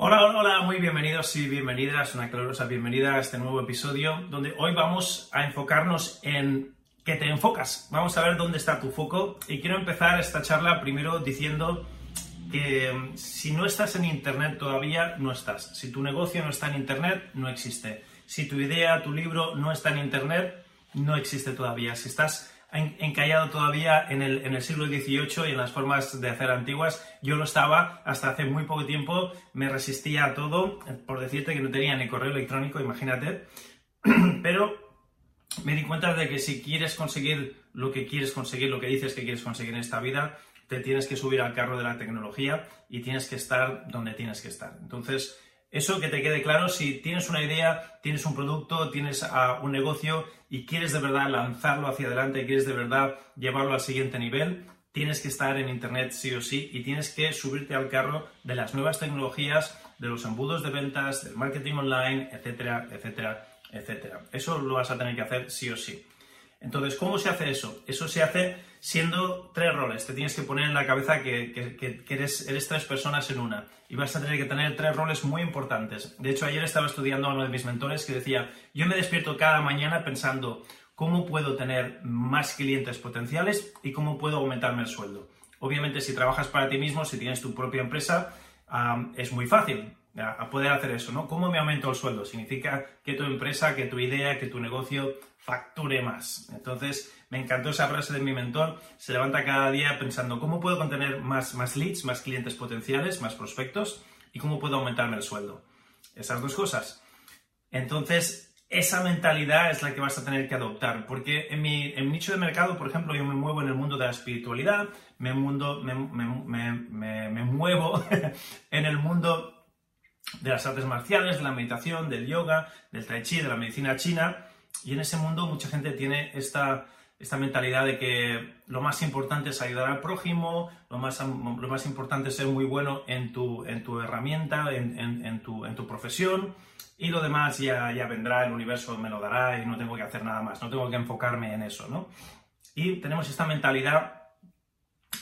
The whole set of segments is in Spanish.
Hola, hola, hola, muy bienvenidos y bienvenidas, una calurosa bienvenida a este nuevo episodio donde hoy vamos a enfocarnos en que te enfocas. Vamos a ver dónde está tu foco y quiero empezar esta charla primero diciendo que mm, si no estás en Internet todavía, no estás. Si tu negocio no está en Internet, no existe. Si tu idea, tu libro no está en Internet, no existe todavía. Si estás encallado todavía en el, en el, siglo XVIII y en las formas de hacer antiguas. Yo lo estaba hasta hace muy poco tiempo, me resistía a todo, por decirte que no tenía ni correo electrónico, imagínate. Pero me di cuenta de que si quieres conseguir lo que quieres conseguir, lo que dices que quieres conseguir en esta vida, te tienes que subir al carro de la tecnología y tienes que estar donde tienes que estar. Entonces, eso que te quede claro, si tienes una idea, tienes un producto, tienes uh, un negocio y quieres de verdad lanzarlo hacia adelante, quieres de verdad llevarlo al siguiente nivel, tienes que estar en Internet sí o sí y tienes que subirte al carro de las nuevas tecnologías, de los embudos de ventas, del marketing online, etcétera, etcétera, etcétera. Eso lo vas a tener que hacer sí o sí. Entonces, ¿cómo se hace eso? Eso se hace siendo tres roles. Te tienes que poner en la cabeza que, eres, tres personas en una. Y vas a tener que tener tres roles muy importantes. De hecho, ayer estaba estudiando a uno de mis mentores que decía, yo me despierto cada mañana pensando cómo puedo tener más clientes potenciales y cómo puedo aumentarme el sueldo. Obviamente, si trabajas para ti mismo, si tienes tu propia empresa, es muy fácil a poder hacer eso, ¿no? ¿Cómo me aumento el sueldo? Significa que tu empresa, que tu idea, que tu negocio facture más. Entonces, me encantó esa frase de mi mentor, se levanta cada día pensando cómo puedo contener más, más leads, más clientes potenciales, más prospectos y cómo puedo aumentarme el sueldo. Esas dos cosas. Entonces, esa mentalidad es la que vas a tener que adoptar, porque en mi, nicho de mercado, por ejemplo, yo me muevo en el mundo de la espiritualidad, me, mundo, me, me muevo en el mundo de las artes marciales, de la meditación, del yoga, del tai chi, de la medicina china. Y en ese mundo mucha gente tiene esta, esta mentalidad de que lo más importante es ayudar al prójimo, lo más, lo más importante es ser muy bueno en tu, en tu herramienta, en, en, tu, en, tu, profesión, y lo demás ya, ya vendrá, el universo me lo dará y no tengo que hacer nada más, no tengo que enfocarme en eso, ¿no? Y tenemos esta mentalidad,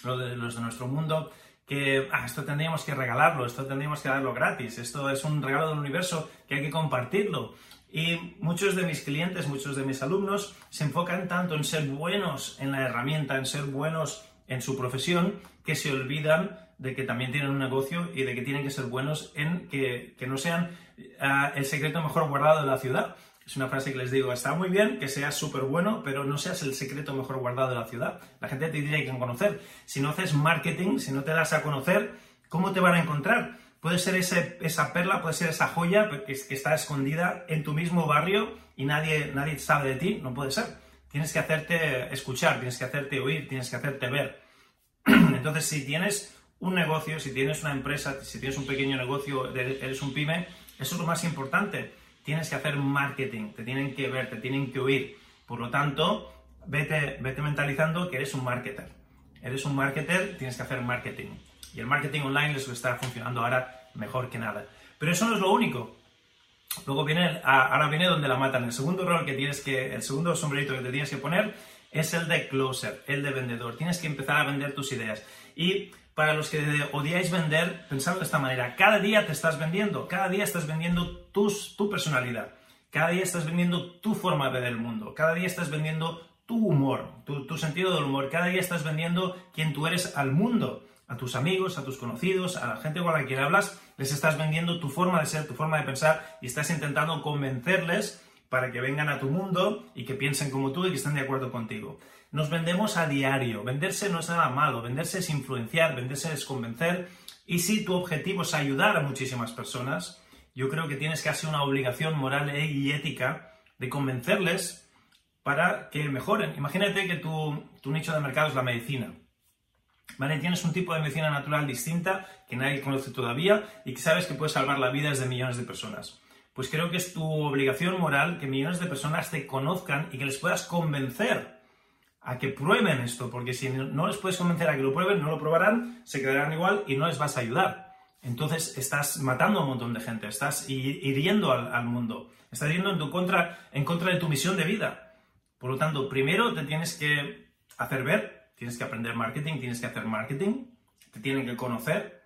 los de, los de nuestro mundo, que ah, esto tendríamos que regalarlo, esto tendríamos que darlo gratis, esto es un regalo del universo que hay que compartirlo. Y muchos de mis clientes, muchos de mis alumnos se enfocan tanto en ser buenos en la herramienta, en ser buenos en su profesión, que se olvidan de que también tienen un negocio y de que tienen que ser buenos en que, no sean uh, el secreto mejor guardado de la ciudad, es una frase que les digo, está muy bien que seas súper bueno, pero no seas el secreto mejor guardado de la ciudad. La gente te tiene que conocer. Si no haces marketing, si no te das a conocer, ¿cómo te van a encontrar? Puede ser esa perla, puede ser esa joya que, está escondida en tu mismo barrio y nadie, nadie sabe de ti, no puede ser. Tienes que hacerte escuchar, tienes que hacerte oír, tienes que hacerte ver. Entonces, si tienes un negocio, si tienes una empresa, si tienes un pequeño negocio, eres un pyme, eso es lo más importante tienes que hacer marketing, te tienen que ver, te tienen que oír. Por lo tanto, vete, vete mentalizando que eres un marketer. Eres un marketer, tienes que hacer marketing. Y el marketing online es lo que está funcionando ahora mejor que nada. Pero eso no es lo único. Luego viene, ahora viene donde la matan. El segundo rol que tienes que, el segundo sombrerito que te tienes que poner es el de closer, el de vendedor. Tienes que empezar a vender tus ideas. Y para los que odiáis vender, pensad de esta manera. Cada día te estás vendiendo, cada día estás vendiendo tus, tu personalidad, cada día estás vendiendo tu forma de ver el mundo, cada día estás vendiendo tu humor, tu, tu sentido del humor, cada día estás vendiendo quién tú eres al mundo, a tus amigos, a tus conocidos, a la gente con la que hablas, les estás vendiendo tu forma de ser, tu forma de pensar y estás intentando convencerles para que vengan a tu mundo y que piensen como tú y que estén de acuerdo contigo. Nos vendemos a diario. Venderse no es nada malo. Venderse es influenciar, venderse es convencer. Y si tu objetivo es ayudar a muchísimas personas, yo creo que tienes casi una obligación moral e- y ética de convencerles para que mejoren. Imagínate que tu, nicho de mercado es la medicina. ¿vale? Tienes un tipo de medicina natural distinta que nadie conoce todavía y que sabes que puede salvar la vida de millones de personas. Pues creo que es tu obligación moral que millones de personas te conozcan y que les puedas convencer a que prueben esto, porque si no les puedes convencer a que lo prueben, no lo probarán, se quedarán igual y no les vas a ayudar. Entonces estás matando a un montón de gente, estás hiriendo al, mundo, estás yendo en, tu contra, en contra de tu misión de vida. Por lo tanto, primero te tienes que hacer ver, tienes que aprender marketing, tienes que hacer marketing, te tienen que conocer.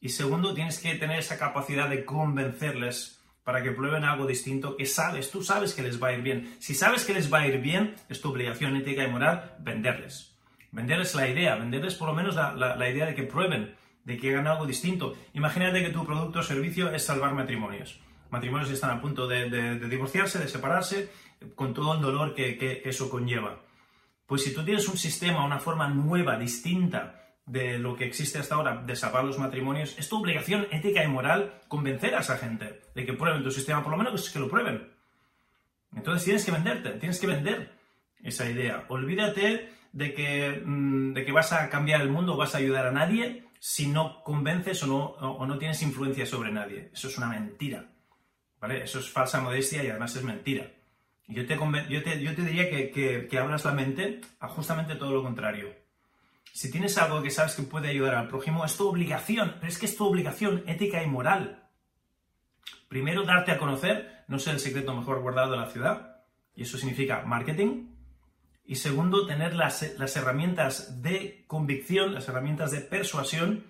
Y segundo, tienes que tener esa capacidad de convencerles para que prueben algo distinto que sabes, tú sabes que les va a ir bien. Si sabes que les va a ir bien, es tu obligación ética y moral venderles. Venderles la idea, venderles por lo menos la, idea de que prueben, de que hagan algo distinto. Imagínate que tu producto o servicio es salvar matrimonios. Matrimonios que están a punto de, divorciarse, de separarse, con todo el dolor que eso conlleva. Pues si tú tienes un sistema, una forma nueva, distinta de lo que existe hasta ahora, de los matrimonios, es tu obligación ética y moral convencer a esa gente de que prueben tu sistema, por lo menos que lo prueben. Entonces tienes que venderte, tienes que vender esa idea. Olvídate de que, mm, de que vas a cambiar el mundo, vas a ayudar a nadie si no convences o no, o no tienes influencia sobre nadie. Eso es una mentira. ¿Vale? Eso es falsa modestia y además es mentira. Yo te, yo te, yo te diría que, que, abras la mente a justamente todo lo contrario. Si tienes algo que sabes que puede ayudar al prójimo, es tu obligación, pero es que es tu obligación ética y moral. Primero, darte a conocer, no ser el secreto mejor guardado de la ciudad, y eso significa marketing. Y segundo, tener las, las herramientas de convicción, las herramientas de persuasión,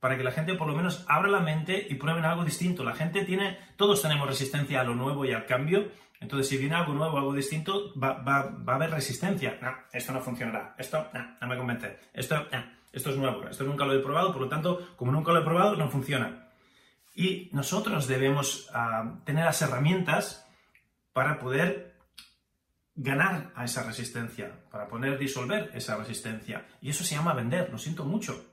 para que la gente por lo menos abra la mente y prueben algo distinto. La gente tiene, todos tenemos resistencia a lo nuevo y al cambio, entonces, si viene algo nuevo, algo distinto, va, a haber resistencia. No, esto no funcionará. Esto no, me convence. Esto, esto es nuevo. Esto nunca lo he probado, por lo tanto, como nunca lo he probado, no funciona. Y nosotros debemos ah, tener las herramientas para poder ganar a esa resistencia, para poder disolver esa resistencia. Y eso se llama vender, lo siento mucho.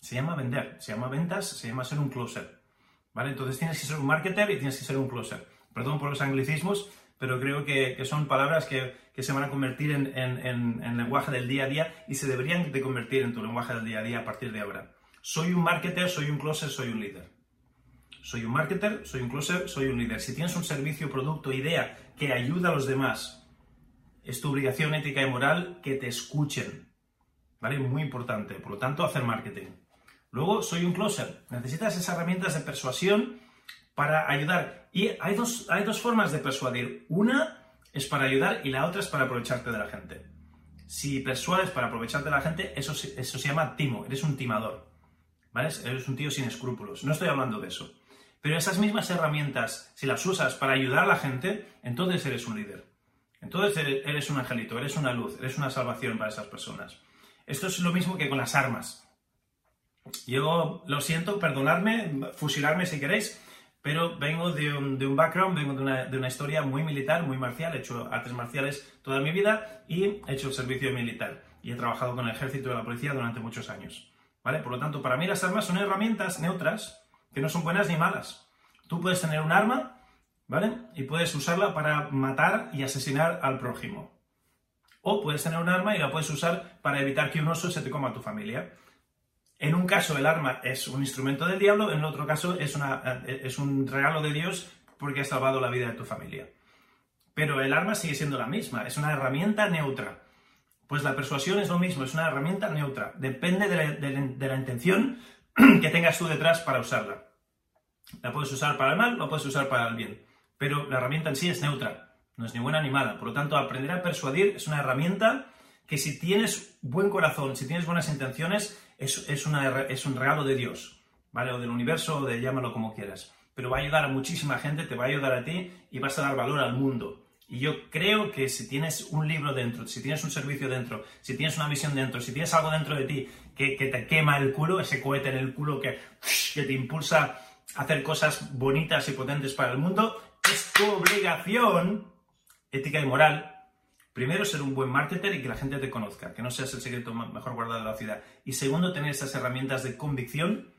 Se llama vender, se llama ventas, se llama ser un closer. ¿Vale? Entonces tienes que ser un marketer y tienes que ser un closer. Perdón por los anglicismos, pero creo que, son palabras que, se van a convertir en, lenguaje del día a día y se deberían de convertir en tu lenguaje del día a día a partir de ahora. Soy un marketer, soy un closer, soy un líder. Soy un marketer, soy un closer, soy un líder. Si tienes un servicio, producto, idea que ayuda a los demás, es tu obligación ética y moral que te escuchen. ¿Vale? Muy importante. Por lo tanto, hacer marketing. Luego, soy un closer. Necesitas esas herramientas de persuasión para ayudar. Y hay dos, hay dos formas de persuadir. Una es para ayudar y la otra es para aprovecharte de la gente. Si persuades para aprovecharte de la gente, eso, eso se llama timo, eres un timador. ¿Vale? Eres un tío sin escrúpulos. No estoy hablando de eso. Pero esas mismas herramientas, si las usas para ayudar a la gente, entonces eres un líder. Entonces eres un angelito, eres una luz, eres una salvación para esas personas. Esto es lo mismo que con las armas. Yo lo siento, perdonadme, fusilarme si queréis, pero vengo de un, de un background, vengo de una, de una, historia muy militar, muy marcial, he hecho artes marciales toda mi vida y he hecho el servicio militar. Y he trabajado con el ejército y la policía durante muchos años. ¿Vale? Por lo tanto, para mí las armas son herramientas neutras que no son buenas ni malas. Tú puedes tener un arma, ¿vale? Y puedes usarla para matar y asesinar al prójimo. O puedes tener un arma y la puedes usar para evitar que un oso se te coma a tu familia. En un caso el arma es un instrumento del diablo, en otro caso es, una, es un regalo de Dios porque ha salvado la vida de tu familia. Pero el arma sigue siendo la misma, es una herramienta neutra. Pues la persuasión es lo mismo, es una herramienta neutra. Depende de la, intención que tengas tú detrás para usarla. La puedes usar para el mal, la puedes usar para el bien. Pero la herramienta en sí es neutra, no es ni buena ni mala. Por lo tanto, aprender a persuadir es una herramienta que si tienes buen corazón, si tienes buenas intenciones, es, es, es un regalo de Dios, ¿vale? O del universo, o de llámalo como quieras. Pero va a ayudar a muchísima gente, te va a ayudar a ti y vas a dar valor al mundo. Y yo creo que si tienes un libro dentro, si tienes un servicio dentro, si tienes una visión dentro, si tienes algo dentro de ti que, que te quema el culo, ese cohete en el culo que, que te impulsa a hacer cosas bonitas y potentes para el mundo, es tu obligación ética y moral Primero, ser un buen marketer y que la gente te conozca, que no seas el secreto mejor guardado de la ciudad. Y segundo, tener esas herramientas de convicción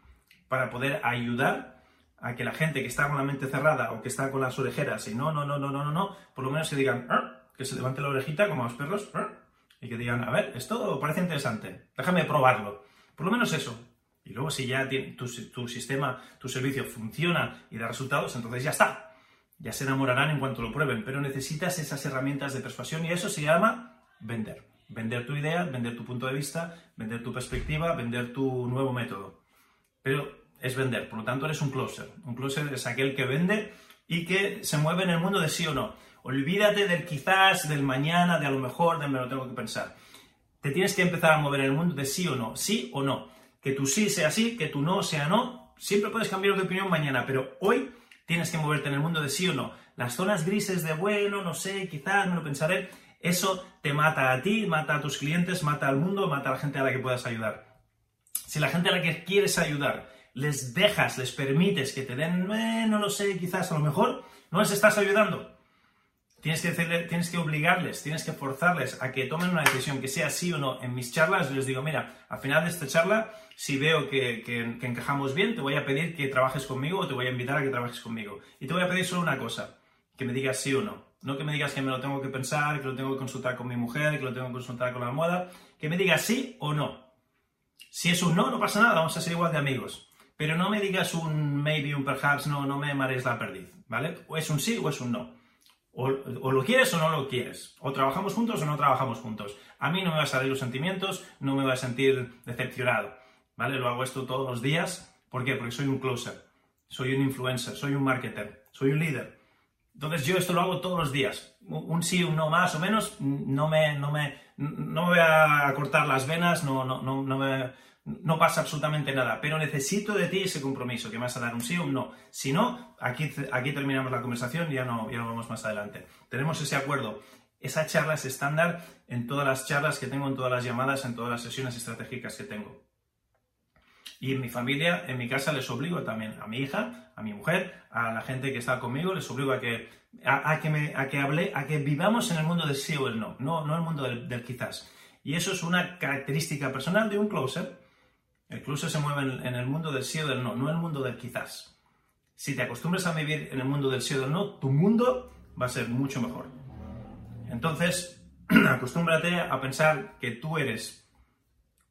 para poder ayudar a que la gente que está con la mente cerrada o que está con las orejeras y no, no, no, no, no, no, no, por lo menos se digan, ah", que se levante la orejita como los perros ah", y que digan, a ver, esto parece interesante, déjame probarlo. Por lo menos eso. Y luego si ya tu sistema, tu servicio funciona y da resultados, entonces ya está. Ya se enamorarán en cuanto lo prueben, pero necesitas esas herramientas de persuasión y eso se llama vender. Vender tu idea, vender tu punto de vista, vender tu perspectiva, vender tu nuevo método. Pero es vender, por lo tanto eres un closer. Un closer es aquel que vende y que se mueve en el mundo de sí o no. Olvídate del quizás, del mañana, de a lo mejor, de me lo tengo que pensar. Te tienes que empezar a mover en el mundo de sí o no, sí o no. Que tu sí sea sí, que tu no sea no. Siempre puedes cambiar de opinión mañana, pero hoy tienes que moverte en el mundo de sí o no. Las zonas grises de bueno, no sé, quizás, me lo pensaré, eso te mata a ti, mata a tus clientes, mata al mundo, mata a la gente a la que puedas ayudar. Si la gente a la que quieres ayudar les dejas, les permites que te den, eh, no lo sé, quizás a lo mejor, no les estás ayudando. Tienes que, obligarles, tienes que forzarles a que tomen una decisión, que sea sí o no. En mis charlas les digo, mira, al final de esta charla, si veo que, que, encajamos bien, te voy a pedir que trabajes conmigo o te voy a invitar a que trabajes conmigo. Y te voy a pedir solo una cosa, que me digas sí o no. No que me digas que me lo tengo que pensar, que lo tengo que consultar con mi mujer, que lo tengo que consultar con la almohada. Que me digas sí o no. Si es un no, no pasa nada, vamos a ser igual de amigos. Pero no me digas un maybe, un perhaps, no, no me marees la perdiz, ¿vale? O es un sí o es un no. O, lo quieres o no lo quieres. O trabajamos juntos o no trabajamos juntos. A mí no me va a salir los sentimientos, no me va a sentir decepcionado. ¿Vale? Lo hago esto todos los días. ¿Por qué? Porque soy un closer, soy un influencer, soy un marketer, soy un líder. Entonces yo esto lo hago todos los días. Un sí, un no más o menos, no me, no me, no me voy a cortar las venas, no, no, no, no me no pasa absolutamente nada, pero necesito de ti ese compromiso, que me vas a dar un sí o un no. Si no, aquí, aquí terminamos la conversación y ya no, ya no vamos más adelante. Tenemos ese acuerdo. Esa charla es estándar en todas las charlas que tengo, en todas las llamadas, en todas las sesiones estratégicas que tengo. Y en mi familia, en mi casa, les obligo también a mi hija, a mi mujer, a la gente que está conmigo, les obligo a que, a, que, a que hable, a que vivamos en el mundo del sí o el no, no, no el mundo del, del quizás. Y eso es una característica personal de un closer closer se mueve en, el mundo del sí o del no, no en el mundo del quizás. Si te acostumbras a vivir en el mundo del sí o del no, tu mundo va a ser mucho mejor. Entonces, acostúmbrate a pensar que tú eres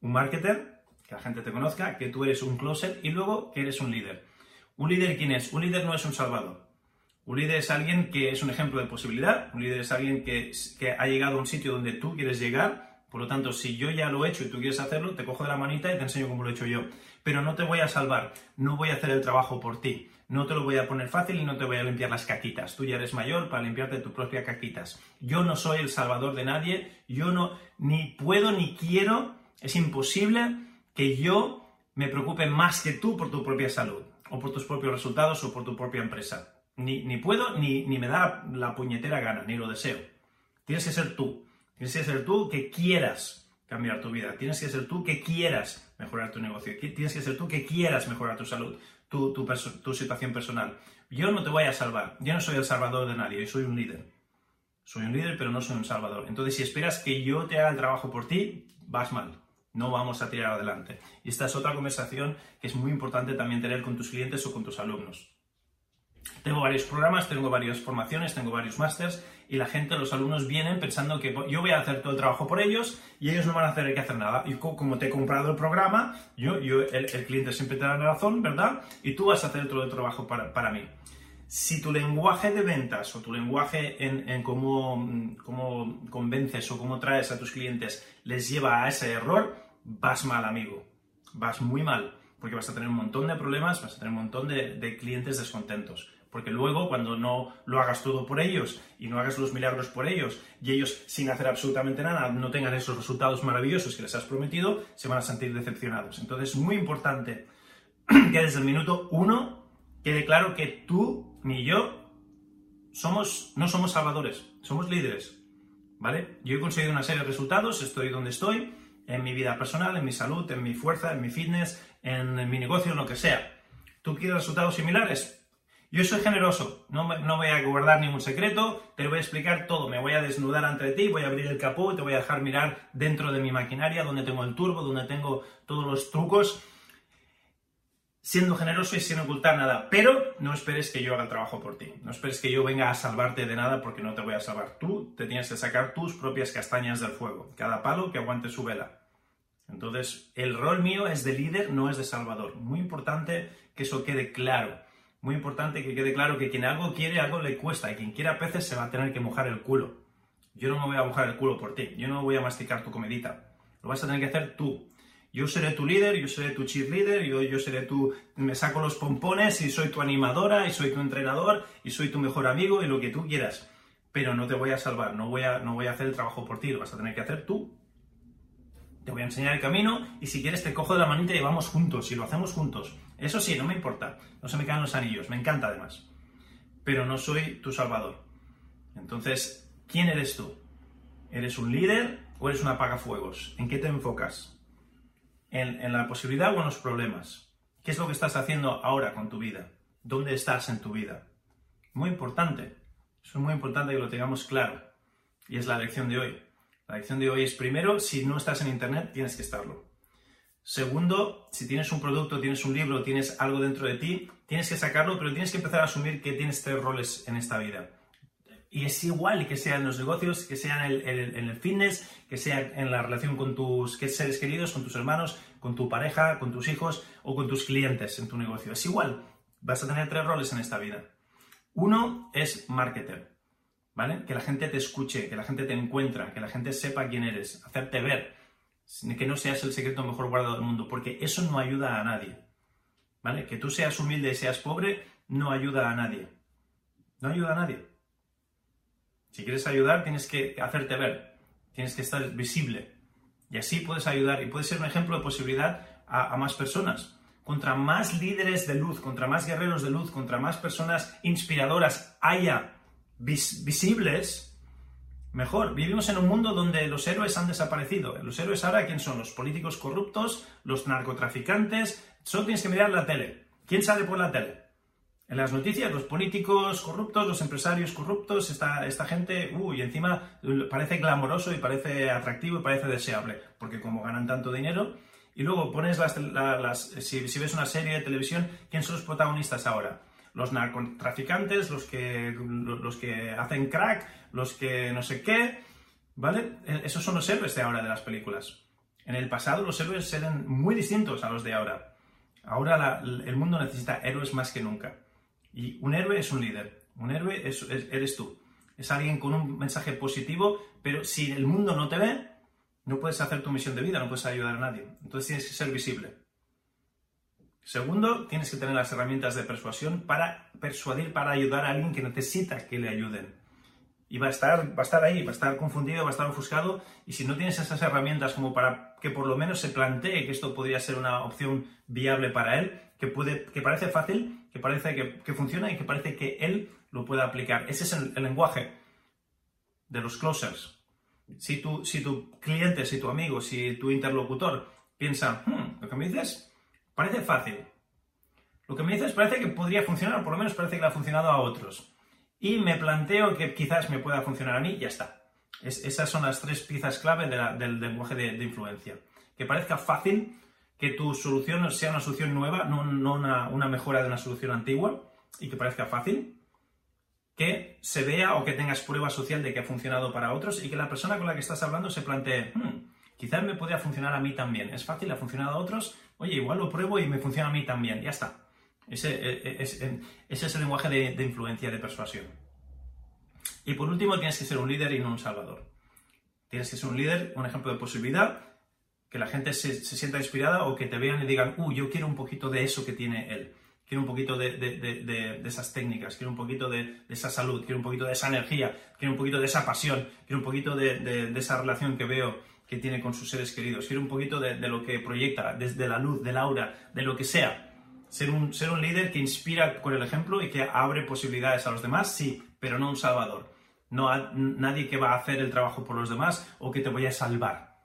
un marketer, que la gente te conozca, que tú eres un closer y luego que eres un líder. ¿Un líder quién es? Un líder no es un salvador. Un líder es alguien que es un ejemplo de posibilidad. Un líder es alguien que ha llegado a un sitio donde tú quieres llegar por lo tanto, si yo ya lo he hecho y tú quieres hacerlo, te cojo de la manita y te enseño cómo lo he hecho yo. Pero no te voy a salvar, no voy a hacer el trabajo por ti. No te lo voy a poner fácil y no te voy a limpiar las caquitas. Tú ya eres mayor para limpiarte tus propias caquitas. Yo no soy el salvador de nadie, yo no ni puedo ni quiero, es imposible que yo me preocupe más que tú por tu propia salud, o por tus propios resultados, o por tu propia empresa. Ni, ni puedo, ni, ni me da la puñetera gana, ni lo deseo. Tienes que ser tú. Tienes que ser tú que quieras cambiar tu vida. Tienes que ser tú que quieras mejorar tu negocio. Tienes que ser tú que quieras mejorar tu salud, tu, tu, situación personal. Yo no te voy a salvar. Yo no soy el salvador de nadie. Yo soy un líder. Soy un líder, pero no soy un salvador. Entonces, si esperas que yo te haga el trabajo por ti, vas mal. No vamos a tirar adelante. Y esta es otra conversación que es muy importante también tener con tus clientes o con tus alumnos. Tengo varios programas, tengo varias formaciones, tengo varios másters y la gente, los alumnos vienen pensando que yo voy a hacer todo el trabajo por ellos y ellos no van a hacer que hacer nada. Y como te he comprado el programa, yo, yo el, cliente siempre te da la razón, ¿verdad? Y tú vas a hacer todo el trabajo para, para mí. Si tu lenguaje de ventas o tu lenguaje en, en cómo, cómo convences o cómo traes a tus clientes les lleva a ese error, vas mal, amigo. Vas muy mal, porque vas a tener un montón de problemas, vas a tener un montón de, de clientes descontentos. Porque luego, cuando no lo hagas todo por ellos y no hagas los milagros por ellos y ellos, sin hacer absolutamente nada, no tengan esos resultados maravillosos que les has prometido, se van a sentir decepcionados. Entonces, es muy importante que desde el minuto uno quede claro que tú ni yo somos, no somos salvadores, somos líderes. ¿Vale? Yo he conseguido una serie de resultados, estoy donde estoy, en mi vida personal, en mi salud, en mi fuerza, en mi fitness, en mi negocio, en lo que sea. ¿Tú quieres resultados similares? Yo soy generoso, no, no, voy a guardar ningún secreto, te voy a explicar todo, me voy a desnudar ante ti, voy a abrir el capó y te voy a dejar mirar dentro de mi maquinaria, donde tengo el turbo, donde tengo todos los trucos, siendo generoso y sin ocultar nada. Pero no esperes que yo haga el trabajo por ti, no esperes que yo venga a salvarte de nada porque no te voy a salvar. Tú te tienes que sacar tus propias castañas del fuego, cada palo que aguante su vela. Entonces, el rol mío es de líder, no es de salvador. Muy importante que eso quede claro. Muy importante que quede claro que quien algo quiere, algo le cuesta. Y quien quiera peces se va a tener que mojar el culo. Yo no me voy a mojar el culo por ti. Yo no voy a masticar tu comedita. Lo vas a tener que hacer tú. Yo seré tu líder, yo seré tu cheerleader, yo, yo seré tu... Me saco los pompones y soy tu animadora y soy tu entrenador y soy tu mejor amigo y lo que tú quieras. Pero no te voy a salvar, no voy a, no voy a hacer el trabajo por ti, lo vas a tener que hacer tú. Te voy a enseñar el camino y si quieres te cojo de la manita y vamos juntos y lo hacemos juntos. Eso sí, no me importa, no se me caen los anillos, me encanta además. Pero no soy tu salvador. Entonces, ¿quién eres tú? ¿Eres un líder o eres un apagafuegos? ¿En qué te enfocas? en, la posibilidad o en los problemas. ¿Qué es lo que estás haciendo ahora con tu vida? ¿Dónde estás en tu vida? Muy importante. Es muy importante que lo tengamos claro. Y es la lección de hoy. La lección de hoy es, primero, si no estás en Internet, tienes que estarlo. Segundo, si tienes un producto, tienes un libro, tienes algo dentro de ti, tienes que sacarlo, pero tienes que empezar a asumir que tienes tres roles en esta vida. Y es igual que sea en los negocios, que sea en el, fitness, que sea en la relación con tus seres queridos, con tus hermanos, con tu pareja, con tus hijos o con tus clientes en tu negocio. Es igual. Vas a tener tres roles en esta vida. Uno es marketer, ¿vale? Que la gente te escuche, que la gente te encuentra, que la gente sepa quién eres, hacerte ver, que no seas el secreto mejor guardado del mundo, porque eso no ayuda a nadie, ¿vale? Que tú seas humilde y seas pobre no ayuda a nadie. No ayuda a nadie. Si quieres ayudar, tienes que hacerte ver, tienes que estar visible. Y así puedes ayudar y puedes ser un ejemplo de posibilidad a, más personas. Contra más líderes de luz, contra más guerreros de luz, contra más personas inspiradoras haya visibles, mejor. Vivimos en un mundo donde los héroes han desaparecido. Los héroes ahora, ¿quién son? Los políticos corruptos, los narcotraficantes. Solo tienes que mirar la tele. ¿Quién sale por la tele? en las noticias, los políticos corruptos, los empresarios corruptos, esta, esta gente, uy, encima parece glamoroso y parece atractivo y parece deseable, porque como ganan tanto dinero, y luego pones las, las si, si, ves una serie de televisión, ¿quién son los protagonistas ahora? Los narcotraficantes, los que, los que hacen crack, los que no sé qué, ¿vale? E, esos son los héroes de ahora de las películas. En el pasado los héroes eran muy distintos a los de ahora. Ahora el mundo necesita héroes más que nunca. Y un héroe es un líder, un héroe eres tú. Es alguien con un mensaje positivo, pero si el mundo no te ve, no puedes hacer tu misión de vida, no puedes ayudar a nadie. Entonces tienes que ser visible. Segundo, tienes que tener las herramientas de persuasión para persuadir, para ayudar a alguien que necesita que le ayuden. Y va a estar, va a estar ahí, va a estar confundido, va a estar ofuscado. Y si no tienes esas herramientas como para que por lo menos se plantee que esto podría ser una opción viable para él, que, puede, que parece fácil, que parece que, funciona y que parece que él lo puede aplicar. Ese es el, lenguaje de los closers. Si tu, si tu cliente, si tu amigo, si tu interlocutor piensa, hmm, lo que me dices parece fácil. Lo que me dices parece que podría funcionar, por lo menos parece que le ha funcionado a otros. Y me planteo que quizás me pueda funcionar a mí, ya está. esas son las tres piezas clave del lenguaje de influencia. Que parezca fácil, que tu solución sea una solución nueva, no, una, mejora de una solución antigua y que parezca fácil, que se vea o que tengas prueba social de que ha funcionado para otros y que la persona con la que estás hablando se plantee, hmm, quizás me podría funcionar a mí también, es fácil, ha funcionado a otros, oye, igual lo pruebo y me funciona a mí también, ya está. Ese, e, e, ese es el lenguaje de, de influencia, de persuasión. Y por último, tienes que ser un líder y no un salvador. Tienes que ser un líder, un ejemplo de posibilidad, que la gente se, sienta inspirada o que te vean y digan, uh, yo quiero un poquito de eso que tiene él. Quiero un poquito de, esas técnicas, quiero un poquito de, esa salud, quiero un poquito de esa energía, quiero un poquito de esa pasión, quiero un poquito de, esa relación que veo que tiene con sus seres queridos, quiero un poquito de, lo que proyecta, desde la luz, del aura, de lo que sea. Ser un, ser un líder que inspira con el ejemplo y que abre posibilidades a los demás, sí, pero no un salvador. No nadie que va a hacer el trabajo por los demás o que te vaya a salvar.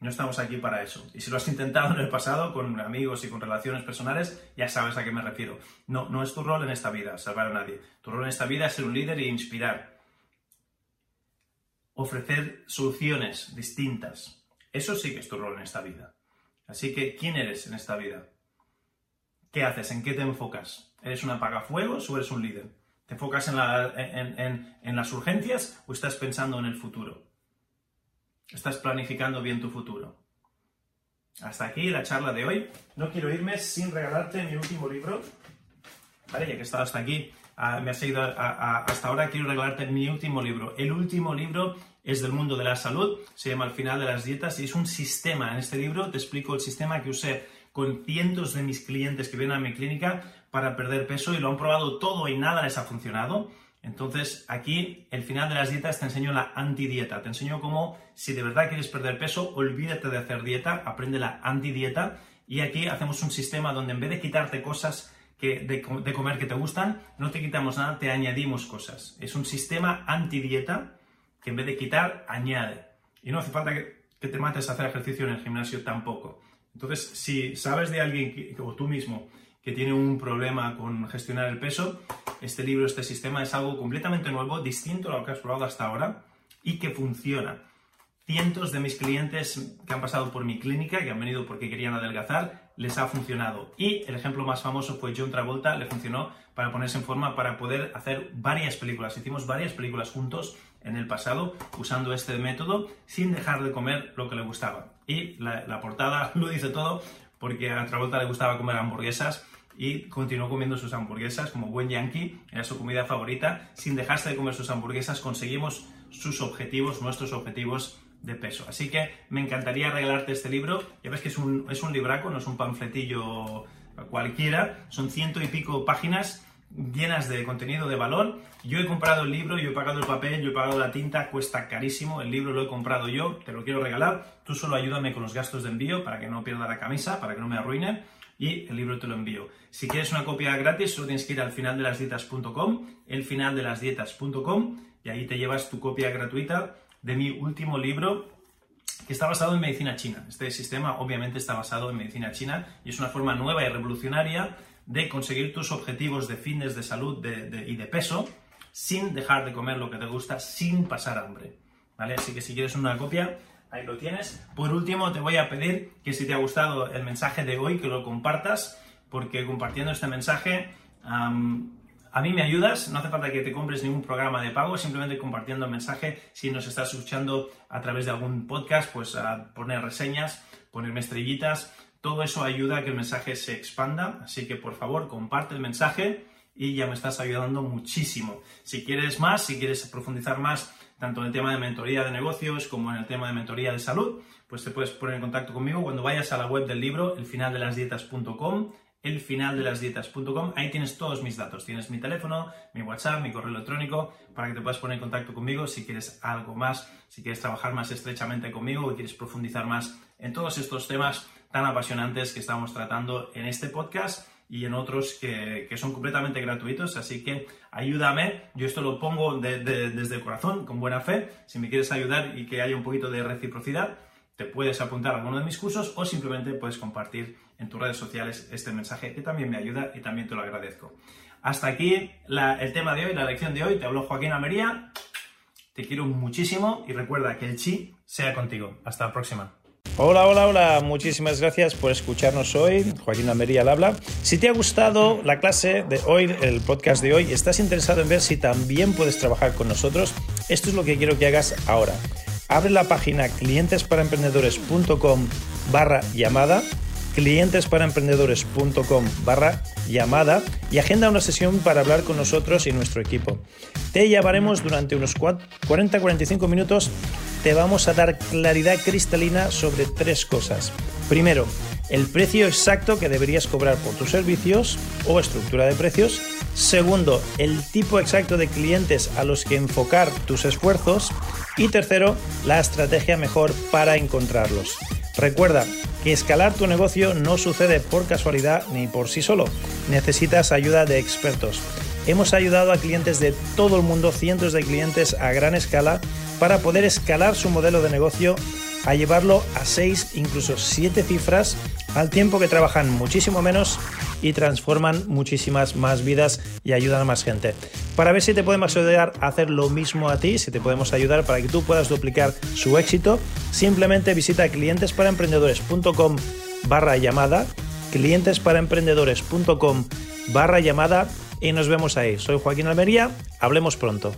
No estamos aquí para eso. Y si lo has intentado en el pasado con amigos y con relaciones personales, ya sabes a qué me refiero. No, no es tu rol en esta vida salvar a nadie. Tu rol en esta vida es ser un líder e inspirar. Ofrecer soluciones distintas. Eso sí que es tu rol en esta vida. Así que, ¿quién eres en esta vida? ¿Qué haces? ¿En qué te enfocas? ¿Eres un apagafuegos o eres un líder? ¿Te enfocas en, en las urgencias o estás pensando en el futuro? Estás planificando bien tu futuro. hasta aquí la charla de hoy. No quiero irme sin regalarte mi último libro. Vale, ya que he estado hasta aquí, me has seguido hasta ahora, quiero regalarte mi último libro. El último libro es del mundo de la salud, se llama El final de las dietas y es un sistema. En este libro te explico el sistema que usé con cientos de mis clientes que vienen a mi clínica para perder peso y lo han probado todo y nada les ha funcionado. Entonces, aquí, el final de las dietas, te enseño la antidieta. Te enseño cómo, si de verdad quieres perder peso, olvídate de hacer dieta, aprende la antidieta. Y aquí hacemos un sistema donde en vez de quitarte cosas que, de, comer que te gustan, no te quitamos nada, te añadimos cosas. Es un sistema antidieta que en vez de quitar, añade. Y no hace falta que, te mates a hacer ejercicio en el gimnasio tampoco. Entonces, si sabes de alguien, o tú mismo, que tiene un problema con gestionar el peso, este libro, este sistema es algo completamente nuevo, distinto a lo que has probado hasta ahora y que funciona. Cientos de mis clientes que han pasado por mi clínica, que han venido porque querían adelgazar, les ha funcionado. Y el ejemplo más famoso fue John Travolta, le funcionó para ponerse en forma, para poder hacer varias películas. Hicimos varias películas juntos en el pasado usando este método sin dejar de comer lo que le gustaba. Y la, portada lo dice todo porque a Travolta le gustaba comer hamburguesas y continuó comiendo sus hamburguesas como buen yankee, era su comida favorita. Sin dejarse de comer sus hamburguesas conseguimos sus objetivos, nuestros objetivos de peso. Así que me encantaría regalarte este libro. Ya ves que es un, es un libraco, no es un panfletillo cualquiera. Son ciento y pico páginas llenas de contenido de valor. Yo he comprado el libro, yo he pagado el papel, yo he pagado la tinta, cuesta carísimo. El libro lo he comprado yo, te lo quiero regalar. Tú solo ayúdame con los gastos de envío para que no pierda la camisa, para que no me arruine y el libro te lo envío. Si quieres una copia gratis, solo tienes que ir al finaldelasdietas.com, elfinaldelasdietas.com, y ahí te llevas tu copia gratuita de mi último libro que está basado en medicina china. Este sistema obviamente está basado en medicina china y es una forma nueva y revolucionaria de conseguir tus objetivos de fines de salud y de peso sin dejar de comer lo que te gusta, sin pasar hambre. ¿Vale? Así que si quieres una copia, Ahí lo tienes. Por último, te voy a pedir que si te ha gustado el mensaje de hoy, que lo compartas, porque compartiendo este mensaje a mí me ayudas. No hace falta que te compres ningún programa de pago, simplemente compartiendo el mensaje. Si nos estás escuchando a través de algún podcast, pues a poner reseñas, ponerme estrellitas. Todo eso ayuda a que el mensaje se expanda. Así que por favor, comparte el mensaje y ya me estás ayudando muchísimo. Si quieres más, si quieres profundizar más tanto en el tema de mentoría de negocios como en el tema de mentoría de salud, pues te puedes poner en contacto conmigo cuando vayas a la web del libro, elfinaldelasdietas.com, elfinaldelasdietas.com, ahí tienes todos mis datos, tienes mi teléfono, mi WhatsApp, mi correo electrónico, para que te puedas poner en contacto conmigo si quieres algo más, si quieres trabajar más estrechamente conmigo o quieres profundizar más en todos estos temas tan apasionantes que estamos tratando en este podcast y en otros que, son completamente gratuitos. Así que ayúdame. Yo esto lo pongo desde el corazón, con buena fe. Si me quieres ayudar y que haya un poquito de reciprocidad, te puedes apuntar a alguno de mis cursos o simplemente puedes compartir en tus redes sociales este mensaje que también me ayuda y también te lo agradezco. Hasta aquí el tema de hoy, la lección de hoy. Te hablo Joaquín Amería. Te quiero muchísimo y recuerda que el chi sea contigo. Hasta la próxima. Hola, hola, hola. Muchísimas gracias por escucharnos hoy. Joaquín Almería al habla. Si te ha gustado la clase de hoy, el podcast de hoy, estás interesado en ver si también puedes trabajar con nosotros, esto es lo que quiero que hagas ahora. Abre la página clientesparaemprendedores.com barra llamada clientesparaemprendedores.com barra llamada y agenda una sesión para hablar con nosotros y nuestro equipo. Te llamaremos durante unos 40-45 minutos te vamos a dar claridad cristalina sobre tres cosas. Primero, el precio exacto que deberías cobrar por tus servicios o estructura de precios. Segundo, el tipo exacto de clientes a los que enfocar tus esfuerzos. Y tercero, la estrategia mejor para encontrarlos. Recuerda que escalar tu negocio no sucede por casualidad ni por sí solo. Necesitas ayuda de expertos. Hemos ayudado a clientes de todo el mundo, cientos de clientes a gran escala, para poder escalar su modelo de negocio a llevarlo a 6, incluso 7 cifras, al tiempo que trabajan muchísimo menos y transforman muchísimas más vidas y ayudan a más gente. Para ver si te podemos ayudar a hacer lo mismo a ti, si te podemos ayudar para que tú puedas duplicar su éxito, simplemente visita clientesparaemprendedores.com barra llamada, clientesparaemprendedores.com barra llamada y nos vemos ahí. Soy Joaquín Almería, hablemos pronto.